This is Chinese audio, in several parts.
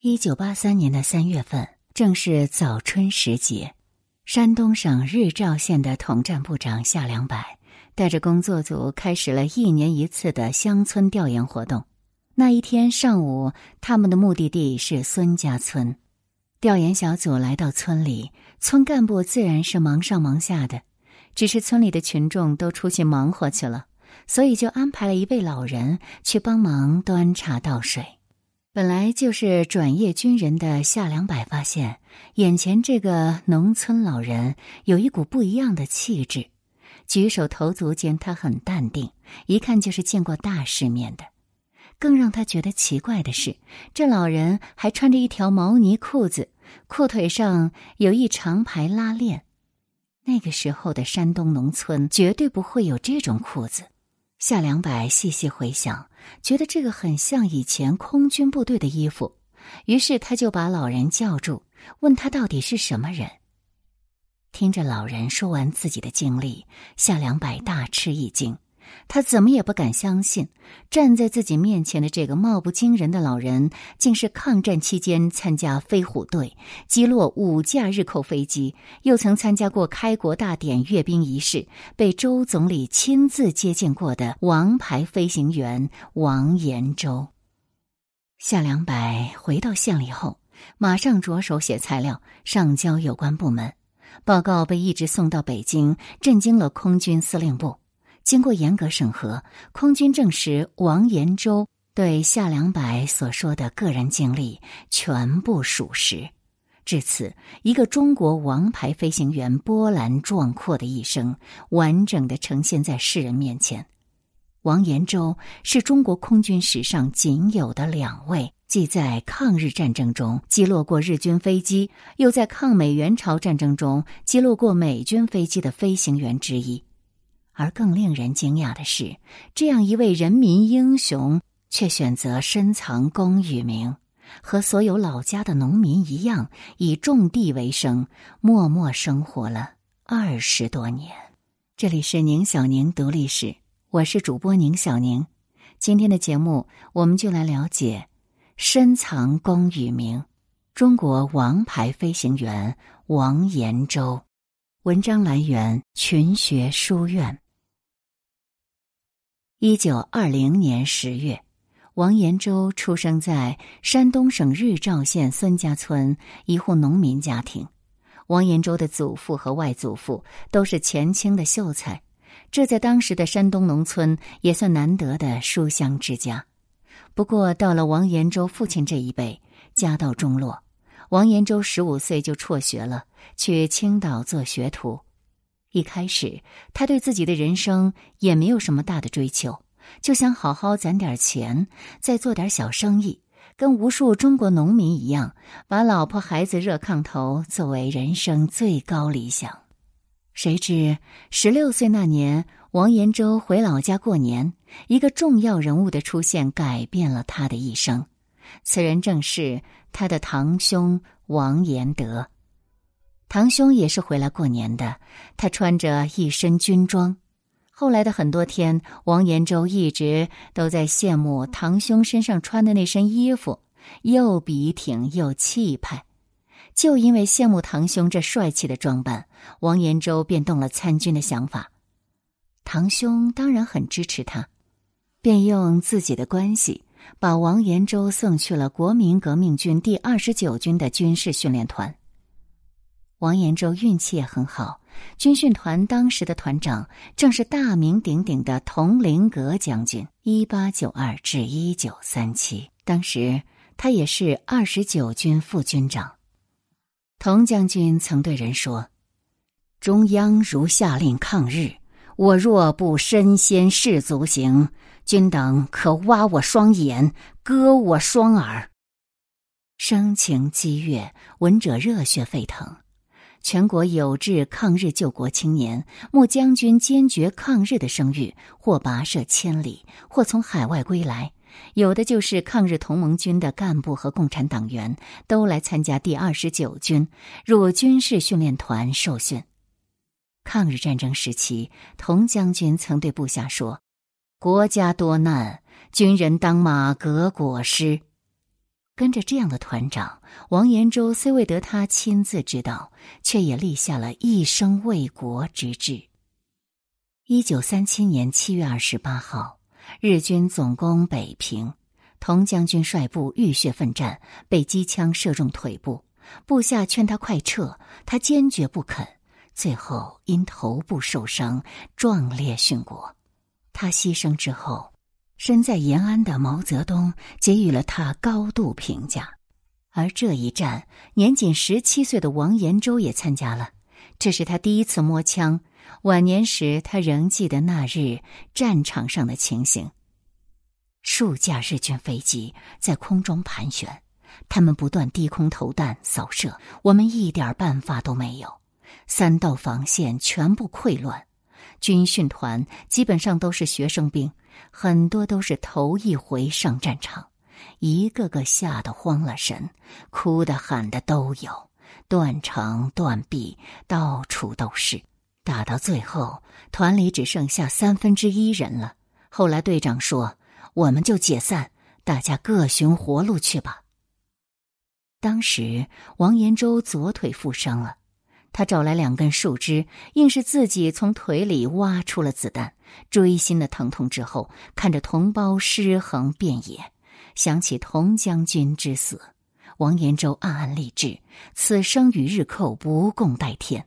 一九八三年的三月份，正是早春时节。山东省日照县的统战部长夏良柏带着工作组开始了一年一次的乡村调研活动。那一天上午，他们的目的地是孙家村。调研小组来到村里，村干部自然是忙上忙下的，只是村里的群众都出去忙活去了，所以就安排了一位老人去帮忙端茶倒水。本来就是转业军人的夏良柏发现，眼前这个农村老人有一股不一样的气质，举手投足间他很淡定，一看就是见过大世面的。更让他觉得奇怪的是，这老人还穿着一条毛呢裤子，裤腿上有一长排拉链。那个时候的山东农村绝对不会有这种裤子。夏良柏细细回想，觉得这个很像以前空军部队的衣服，于是他就把老人叫住，问他到底是什么人。听着老人说完自己的经历，夏良柏大吃一惊。他怎么也不敢相信，站在自己面前的这个貌不惊人的老人，竟是抗战期间参加飞虎队，击落五架日寇飞机，又曾参加过开国大典阅兵仪式，被周总理亲自接见过的王牌飞行员王延洲。夏良柏回到县里后，马上着手写材料，上交有关部门。报告被一直送到北京，震惊了空军司令部。经过严格审核，空军证实王延洲对夏良柏所说的个人经历全部属实。至此，一个中国王牌飞行员波澜壮阔的一生完整的呈现在世人面前。王延洲是中国空军史上仅有的两位既在抗日战争中击落过日军飞机，又在抗美援朝战争中击落过美军飞机的飞行员之一。而更令人惊讶的是，这样一位人民英雄，却选择深藏功与名，和所有老家的农民一样，以种地为生，默默生活了二十多年。这里是宁小宁读历史，我是主播宁小宁。今天的节目，我们就来了解深藏功与名——中国王牌飞行员王延洲。文章来源：群学书院。一九二零年十月，王延洲出生在山东省日照县孙家村一户农民家庭。王延洲的祖父和外祖父都是前清的秀才，这在当时的山东农村也算难得的书香之家。不过，到了王延洲父亲这一辈，家道中落。王延洲十五岁就辍学了，去青岛做学徒。一开始，他对自己的人生也没有什么大的追求，就想好好攒点钱，再做点小生意，跟无数中国农民一样，把老婆孩子热炕头作为人生最高理想。谁知十六岁那年，王延洲回老家过年，一个重要人物的出现改变了他的一生。此人正是他的堂兄王延德。堂兄也是回来过年的，他穿着一身军装。后来的很多天，王延洲一直都在羡慕堂兄身上穿的那身衣服，又笔挺又气派。就因为羡慕堂兄这帅气的装扮，王延洲便动了参军的想法。堂兄当然很支持他，便用自己的关系把王延洲送去了国民革命军第二十九军的军事训练团。王延洲运气也很好，军训团当时的团长正是大名鼎鼎的佟麟阁将军，一八九二至一九三七，当时他也是二十九军副军长。佟将军曾对人说：“中央如下令抗日，我若不身先士卒行，君等可挖我双眼，割我双耳。”声情激越，闻者热血沸腾。全国有志抗日救国青年，慕将军坚决抗日的声誉，或跋涉千里，或从海外归来，有的就是抗日同盟军的干部和共产党员，都来参加第二十九军，入军事训练团受训。抗日战争时期，童将军曾对部下说：“国家多难，军人当马革裹尸。”跟着这样的团长王延洲，虽未得他亲自指导，却也立下了一生为国之志。一九三七年七月二十八号，日军总攻北平，童将军率部浴血奋战，被机枪射中腿部，部下劝他快撤，他坚决不肯，最后因头部受伤壮烈殉国。他牺牲之后。身在延安的毛泽东给予了他高度评价，而这一战，年仅十七岁的王延洲也参加了。这是他第一次摸枪。晚年时，他仍记得那日战场上的情形：数架日军飞机在空中盘旋，他们不断低空投弹扫射，我们一点办法都没有。三道防线全部溃乱，军训团基本上都是学生兵。很多都是头一回上战场，一个个吓得慌了神，哭的喊的都有，断肠断臂，到处都是。打到最后，团里只剩下三分之一人了。后来队长说：“我们就解散，大家各寻活路去吧。”当时王延洲左腿负伤了。他找来两根树枝，硬是自己从腿里挖出了子弹。锥心的疼痛之后，看着同胞尸横遍野，想起童将军之死，王延洲暗暗立志：此生与日寇不共戴天。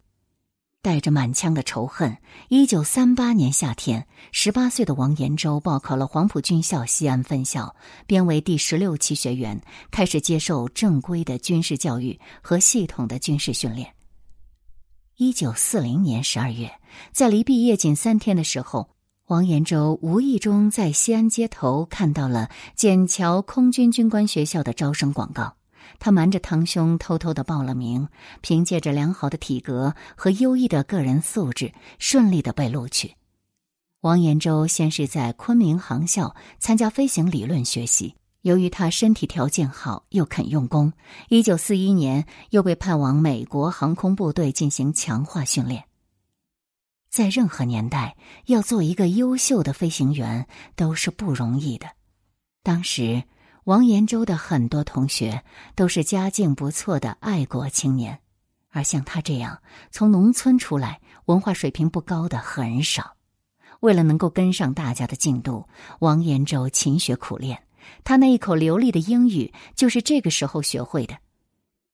带着满腔的仇恨，一九三八年夏天，十八岁的王延洲报考了黄埔军校西安分校，编为第十六期学员，开始接受正规的军事教育和系统的军事训练。一九四零年十二月，在离毕业仅三天的时候，王延洲无意中在西安街头看到了笕桥空军军官学校的招生广告。他瞒着堂兄偷偷的报了名，凭借着良好的体格和优异的个人素质，顺利的被录取。王延洲先是在昆明航校参加飞行理论学习。由于他身体条件好，又肯用功，一九四一年又被派往美国航空部队进行强化训练。在任何年代，要做一个优秀的飞行员都是不容易的。当时，王延洲的很多同学都是家境不错的爱国青年，而像他这样从农村出来、文化水平不高的很少。为了能够跟上大家的进度，王延洲勤学苦练。他那一口流利的英语就是这个时候学会的。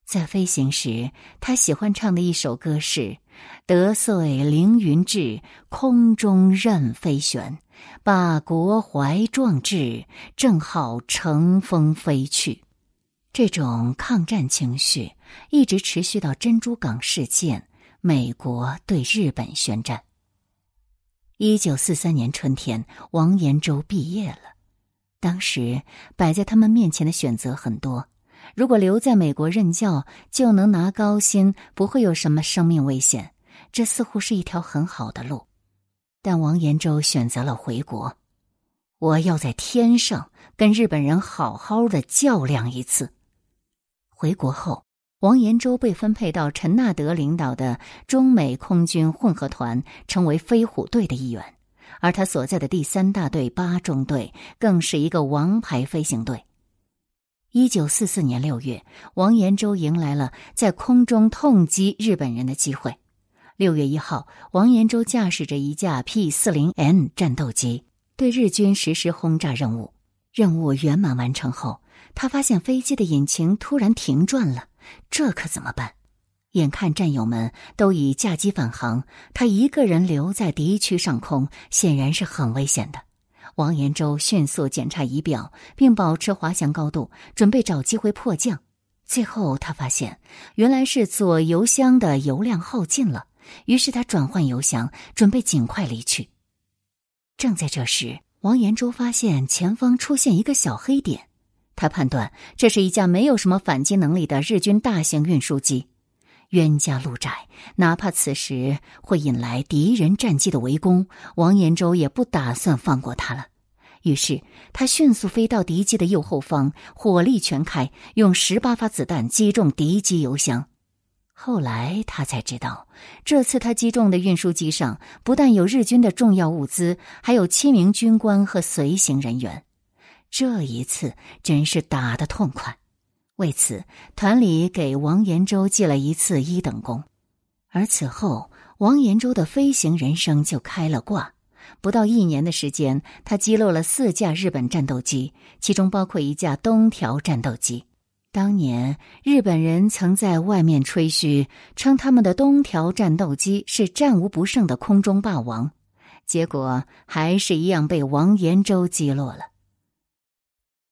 在飞行时，他喜欢唱的一首歌是：“得遂凌云志，空中任飞旋，把国怀壮志，正好乘风飞去。”这种抗战情绪一直持续到珍珠港事件，美国对日本宣战。一九四三年春天，王延洲毕业了。当时摆在他们面前的选择很多，如果留在美国任教就能拿高薪，不会有什么生命危险，这似乎是一条很好的路。但王延洲选择了回国，我要在天上跟日本人好好的较量一次。回国后，王延洲被分配到陈纳德领导的中美空军混合团，成为飞虎队的一员。而他所在的第三大队八中队更是一个王牌飞行队。一九四四年六月，王延洲迎来了在空中痛击日本人的机会。六月一号，王延洲驾驶着一架 P 四零 N 战斗机对日军实施轰炸任务。任务圆满完成后，他发现飞机的引擎突然停转了，这可怎么办？眼看战友们都已驾机返航，他一个人留在敌区上空，显然是很危险的。王延洲迅速检查仪表，并保持滑翔高度，准备找机会迫降。最后，他发现原来是左油箱的油量耗尽了，于是他转换油箱，准备尽快离去。正在这时，王延洲发现前方出现一个小黑点，他判断这是一架没有什么反击能力的日军大型运输机。冤家路窄，哪怕此时会引来敌人战机的围攻，王延洲也不打算放过他了。于是他迅速飞到敌机的右后方，火力全开，用十八发子弹击中敌机油箱。后来他才知道，这次他击中的运输机上不但有日军的重要物资，还有七名军官和随行人员。这一次真是打得痛快。为此，团里给王延洲记了一次一等功。而此后，王延洲的飞行人生就开了挂。不到一年的时间，他击落了四架日本战斗机，其中包括一架东条战斗机。当年日本人曾在外面吹嘘，称他们的东条战斗机是战无不胜的空中霸王，结果还是一样被王延洲击落了。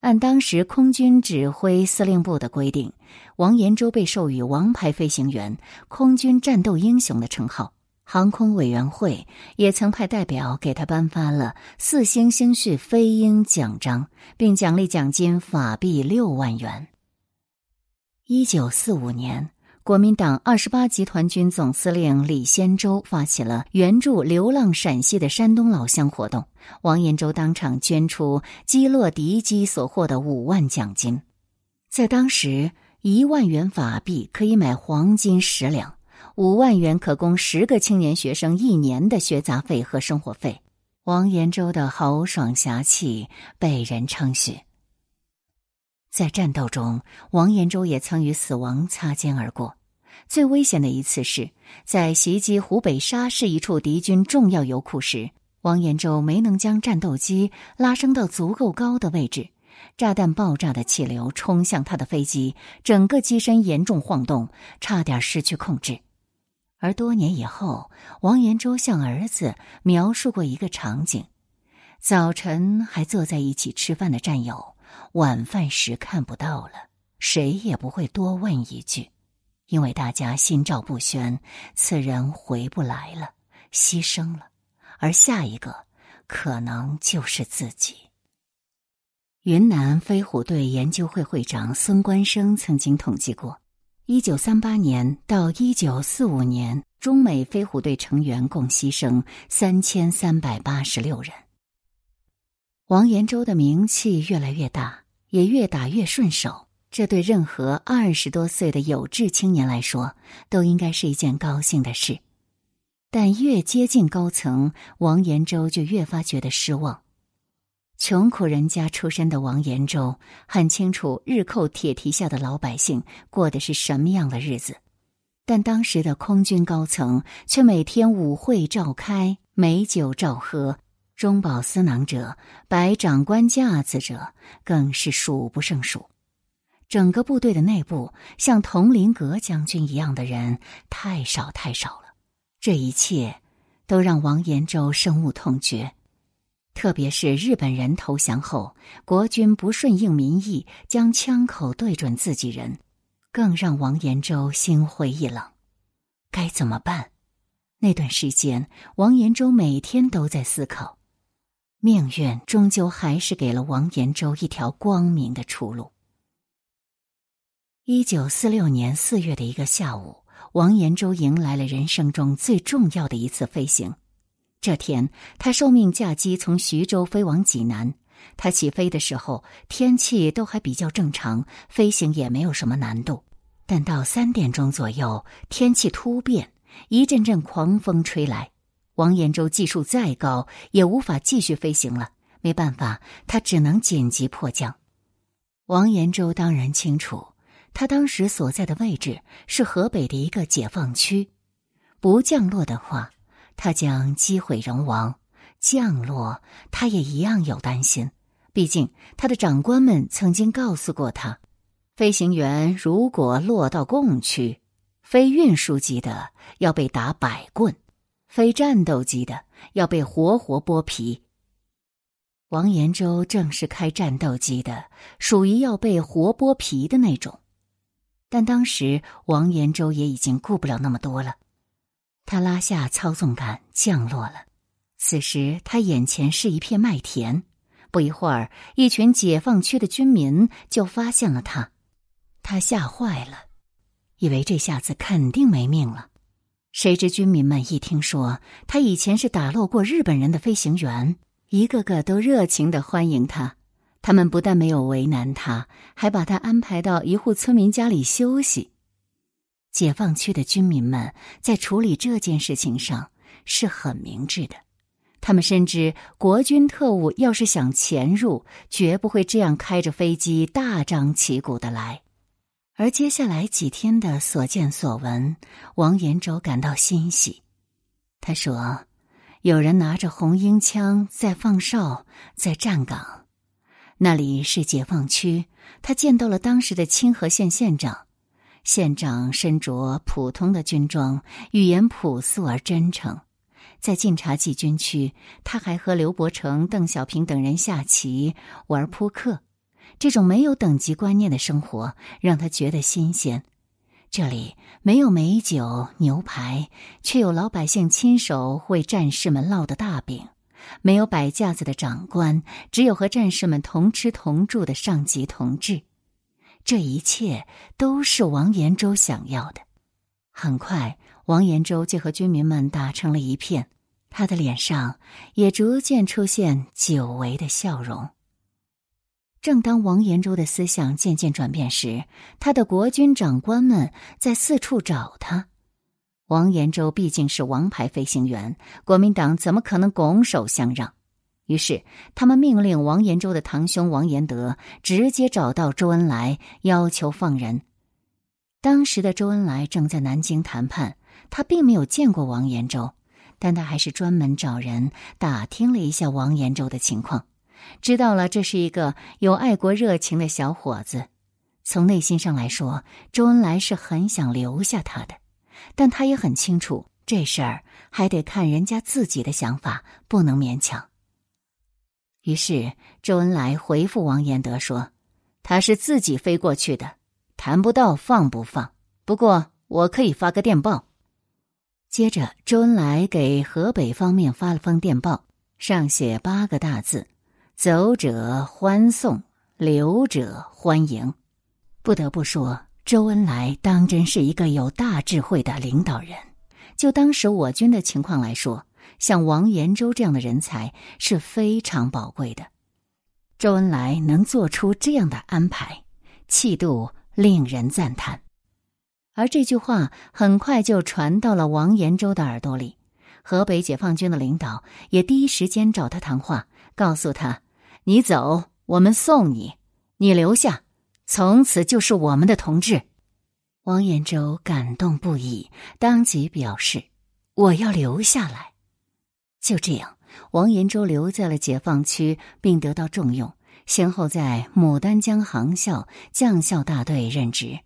按当时空军指挥司令部的规定，王延洲被授予“王牌飞行员”、“空军战斗英雄”的称号。航空委员会也曾派代表给他颁发了“四星星序飞鹰奖章”，并奖励奖金法币六万元。一九四五年，国民党二十八集团军总司令李先洲发起了援助流浪陕西的山东老乡活动，王延洲当场捐出击落敌机所获的五万奖金。在当时，一万元法币可以买黄金十两。五万元可供十个青年学生一年的学杂费和生活费。王延洲的豪爽侠气被人称许。在战斗中，王延洲也曾与死亡擦肩而过。最危险的一次是在袭击湖北沙市一处敌军重要油库时，王延洲没能将战斗机拉升到足够高的位置，炸弹爆炸的气流冲向他的飞机，整个机身严重晃动，差点失去控制。而多年以后，王延洲向儿子描述过一个场景：早晨还坐在一起吃饭的战友，晚饭时看不到了，谁也不会多问一句，因为大家心照不宣，此人回不来了，牺牲了，而下一个可能就是自己。云南飞虎队研究会会长孙关生曾经统计过。一九三八年到一九四五年，中美飞虎队成员共牺牲三千三百八十六人。王延洲的名气越来越大，也越打越顺手，这对任何二十多岁的有志青年来说，都应该是一件高兴的事。但越接近高层，王延洲就越发觉得失望。穷苦人家出身的王延洲很清楚日寇铁蹄下的老百姓过的是什么样的日子，但当时的空军高层却每天舞会召开，美酒照喝，中饱私囊者、摆长官架子者更是数不胜数。整个部队的内部，像佟麟阁将军一样的人太少太少了。这一切，都让王延洲深恶痛绝。特别是日本人投降后，国军不顺应民意，将枪口对准自己人，更让王延洲心灰意冷。该怎么办？那段时间，王延洲每天都在思考。命运终究还是给了王延洲一条光明的出路。一九四六年四月的一个下午，王延洲迎来了人生中最重要的一次飞行。这天，他受命驾机从徐州飞往济南。他起飞的时候，天气都还比较正常，飞行也没有什么难度。但到三点钟左右，天气突变，一阵阵狂风吹来。王延洲技术再高，也无法继续飞行了。没办法，他只能紧急迫降。王延洲当然清楚，他当时所在的位置是河北的一个解放区，不降落的话。他将机毁人亡，降落他也一样有担心。毕竟他的长官们曾经告诉过他，飞行员如果落到共区，飞运输机的要被打百棍，飞战斗机的要被活活剥皮。王延洲正是开战斗机的，属于要被活剥皮的那种。但当时王延洲也已经顾不了那么多了。他拉下操纵杆降落了。此时他眼前是一片麦田。不一会儿，一群解放区的军民就发现了他。他吓坏了，以为这下子肯定没命了。谁知军民们一听说他以前是打落过日本人的飞行员，一个个都热情的欢迎他。他们不但没有为难他，还把他安排到一户村民家里休息。解放区的军民们在处理这件事情上是很明智的，他们深知国军特务要是想潜入，绝不会这样开着飞机大张旗鼓的来。而接下来几天的所见所闻，王延洲感到欣喜。他说：“有人拿着红缨枪在放哨，在站岗，那里是解放区。他见到了当时的清河县县长，县长身着普通的军装，语言朴素而真诚。在晋察冀军区，他还和刘伯承、邓小平等人下棋、玩扑克。”这种没有等级观念的生活让他觉得新鲜。这里没有美酒牛排，却有老百姓亲手为战士们烙的大饼；没有摆架子的长官，只有和战士们同吃同住的上级同志。这一切都是王延洲想要的。很快，王延洲就和军民们打成了一片，他的脸上也逐渐出现久违的笑容。正当王延洲的思想渐渐转变时，他的国军长官们在四处找他。王延洲毕竟是王牌飞行员，国民党怎么可能拱手相让？于是，他们命令王延洲的堂兄王延德直接找到周恩来，要求放人。当时的周恩来正在南京谈判，他并没有见过王延洲，但他还是专门找人打听了一下王延洲的情况。知道了，这是一个有爱国热情的小伙子。从内心上来说，周恩来是很想留下他的，但他也很清楚这事儿还得看人家自己的想法，不能勉强。于是，周恩来回复王延德说：“他是自己飞过去的，谈不到放不放。不过，我可以发个电报。”接着，周恩来给河北方面发了封电报，上写八个大字。走者欢送，留者欢迎。不得不说，周恩来当真是一个有大智慧的领导人。就当时我军的情况来说，像王延洲这样的人才是非常宝贵的。周恩来能做出这样的安排，气度令人赞叹。而这句话很快就传到了王延洲的耳朵里，河北解放军的领导也第一时间找他谈话，告诉他。你走，我们送你；你留下，从此就是我们的同志。王延洲感动不已，当即表示：“我要留下来。”就这样，王延洲留在了解放区，并得到重用，先后在牡丹江航校将校大队任职。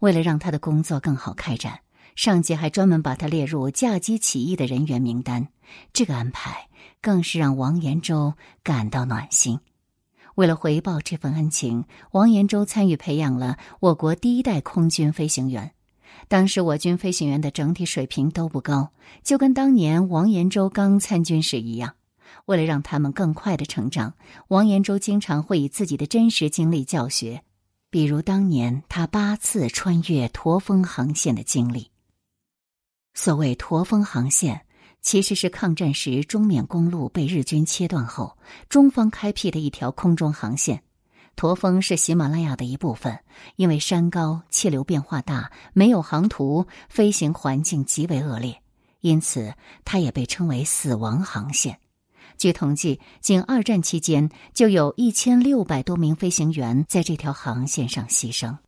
为了让他的工作更好开展，上级还专门把他列入架机起义的人员名单。这个安排更是让王延洲感到暖心。为了回报这份恩情，王延洲参与培养了我国第一代空军飞行员。当时我军飞行员的整体水平都不高，就跟当年王延洲刚参军时一样。为了让他们更快的成长，王延洲经常会以自己的真实经历教学，比如当年他八次穿越驼峰航线的经历。所谓驼峰航线。其实是抗战时中缅公路被日军切断后，中方开辟的一条空中航线。驼峰是喜马拉雅的一部分，因为山高、气流变化大、没有航图、飞行环境极为恶劣，因此它也被称为“死亡航线”。据统计，仅二战期间就有一千六百多名飞行员在这条航线上牺牲。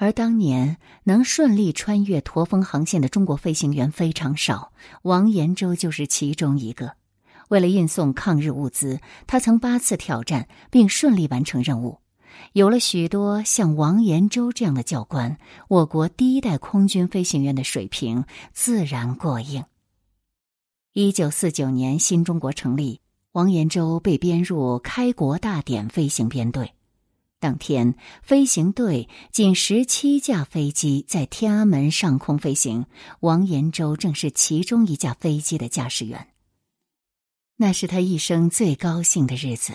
而当年能顺利穿越驼峰航线的中国飞行员非常少，王延洲就是其中一个。为了运送抗日物资，他曾八次挑战并顺利完成任务。有了许多像王延洲这样的教官，我国第一代空军飞行员的水平自然过硬。一九四九年，新中国成立，王延洲被编入开国大典飞行编队。当天，飞行队仅十七架飞机在天安门上空飞行，王延洲正是其中一架飞机的驾驶员。那是他一生最高兴的日子。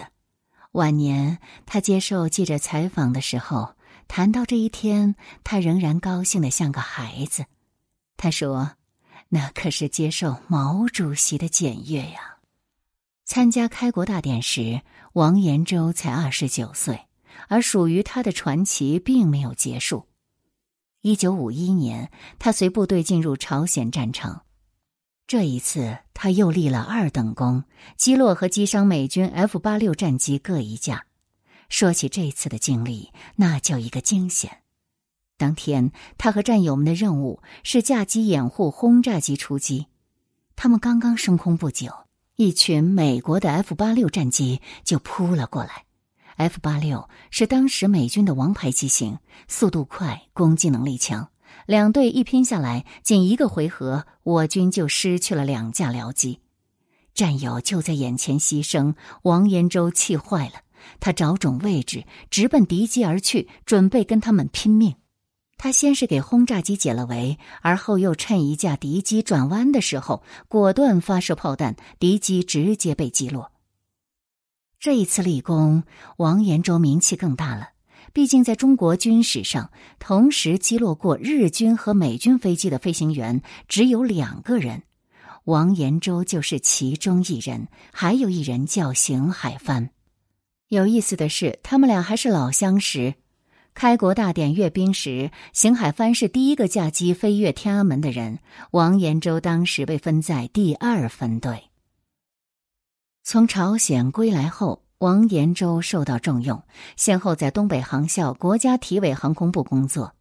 晚年，他接受记者采访的时候，谈到这一天，他仍然高兴的像个孩子。他说：“那可是接受毛主席的检阅呀！”参加开国大典时，王延洲才二十九岁。而属于他的传奇并没有结束。一九五一年，他随部队进入朝鲜战场，这一次他又立了二等功，击落和击伤美军 F 八六战机各一架。说起这次的经历，那叫一个惊险。当天，他和战友们的任务是架机掩护轰炸机出击。他们刚刚升空不久，一群美国的 F 八六战机就扑了过来。F 八六是当时美军的王牌机型，速度快，攻击能力强。两队一拼下来，仅一个回合，我军就失去了两架僚机。战友就在眼前牺牲，王延洲气坏了，他找准位置，直奔敌机而去，准备跟他们拼命。他先是给轰炸机解了围，而后又趁一架敌机转弯的时候，果断发射炮弹，敌机直接被击落。这一次立功，王延洲名气更大了。毕竟，在中国军史上，同时击落过日军和美军飞机的飞行员只有两个人，王延洲就是其中一人，还有一人叫邢海帆。有意思的是，他们俩还是老相识。开国大典阅兵时，邢海帆是第一个驾机飞越天安门的人。王延洲当时被分在第二分队。从朝鲜归来后，王延洲受到重用，先后在东北航校国家体委航空部工作。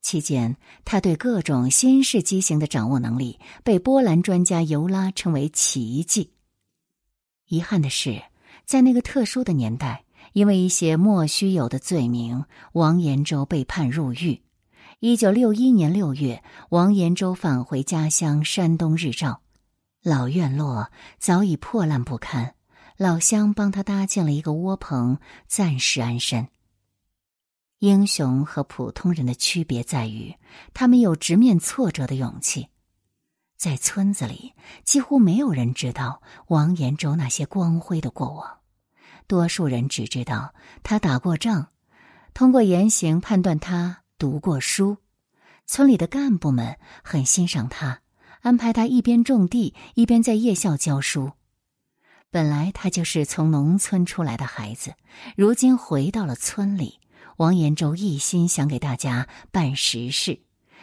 期间，他对各种新式机型的掌握能力被波兰专家尤拉称为奇迹。遗憾的是，在那个特殊的年代。因为一些莫须有的罪名，王延洲被判入狱。一九六一年六月，王延洲返回家乡山东日照，老院落早已破烂不堪，老乡帮他搭建了一个窝棚，暂时安身。英雄和普通人的区别在于，他们有直面挫折的勇气。在村子里，几乎没有人知道王延洲那些光辉的过往。多数人只知道他打过仗，通过言行判断他读过书。村里的干部们很欣赏他，安排他一边种地一边在夜校教书。本来他就是从农村出来的孩子，如今回到了村里。王延洲一心想给大家办实事，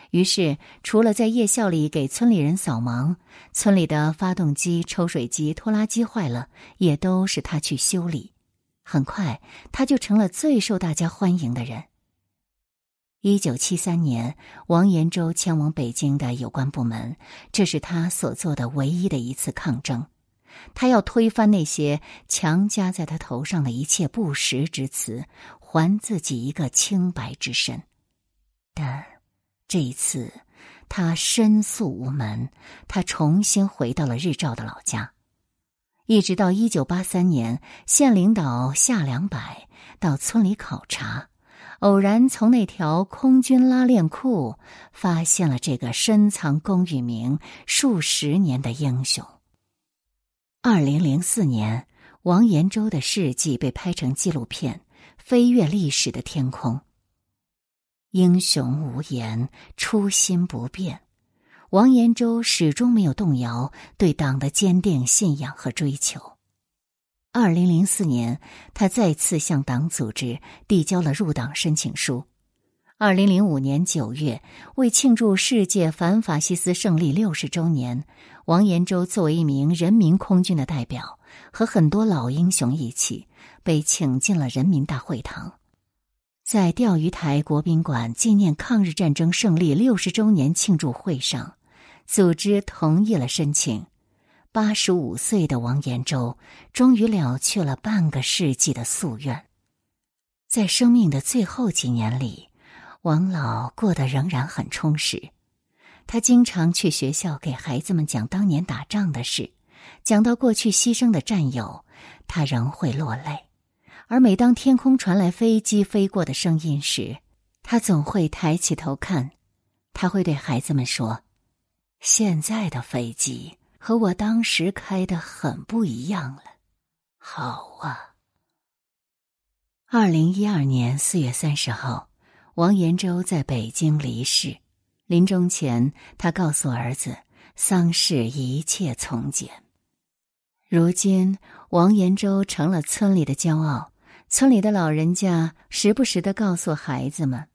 于是除了在夜校里给村里人扫盲，村里的发动机、抽水机、拖拉机坏了，也都是他去修理。很快，他就成了最受大家欢迎的人。一九七三年，王延洲前往北京的有关部门，这是他所做的唯一的一次抗争。他要推翻那些强加在他头上的一切不实之词，还自己一个清白之身。但这一次，他申诉无门，他重新回到了日照的老家。一直到一九八三年，县领导夏良柏到村里考察，偶然从那条空军拉链裤发现了这个深藏功与名数十年的英雄。二零零四年，王延洲的事迹被拍成纪录片，飞越历史的天空。英雄无言，初心不变。王延洲始终没有动摇对党的坚定信仰和追求。二零零四年，他再次向党组织递交了入党申请书。二零零五年九月，为庆祝世界反法西斯胜利六十周年，王延洲作为一名人民空军的代表，和很多老英雄一起被请进了人民大会堂。在钓鱼台国宾馆纪念抗日战争胜利六十周年庆祝会上。组织同意了申请，八十五岁的王延洲终于了却了半个世纪的夙愿。在生命的最后几年里，王老过得仍然很充实。他经常去学校给孩子们讲当年打仗的事，讲到过去牺牲的战友，他仍会落泪。而每当天空传来飞机飞过的声音时，他总会抬起头看，他会对孩子们说。现在的飞机和我当时开的很不一样了，好啊。二零一二年四月三十号，王延洲在北京离世。临终前，他告诉儿子：“丧事一切从简。”如今，王延洲成了村里的骄傲。村里的老人家时不时的告诉孩子们：“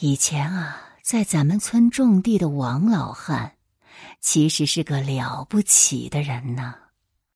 以前啊，在咱们村种地的王老汉。”其实是个了不起的人呢。